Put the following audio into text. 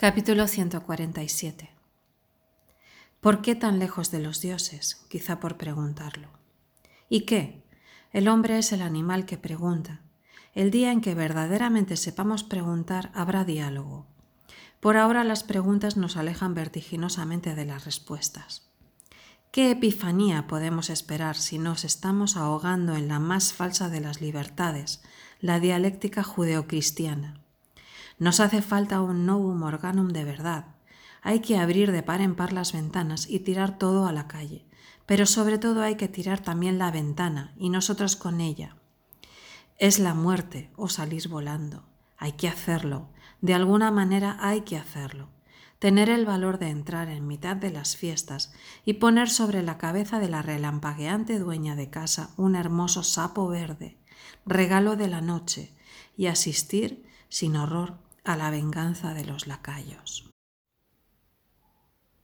Capítulo 147 ¿Por qué tan lejos de los dioses? Quizá por preguntarlo. ¿Y qué? El hombre es el animal que pregunta. El día en que verdaderamente sepamos preguntar habrá diálogo. Por ahora las preguntas nos alejan vertiginosamente de las respuestas. ¿Qué epifanía podemos esperar si nos estamos ahogando en la más falsa de las libertades, la dialéctica judeocristiana? Nos hace falta un novum organum de verdad. Hay que abrir de par en par las ventanas y tirar todo a la calle. Pero sobre todo hay que tirar también la ventana y nosotros con ella. Es la muerte o salir volando. Hay que hacerlo. De alguna manera hay que hacerlo. Tener el valor de entrar en mitad de las fiestas y poner sobre la cabeza de la relampagueante dueña de casa un hermoso sapo verde, regalo de la noche, y asistir sin horror a la venganza de los lacayos.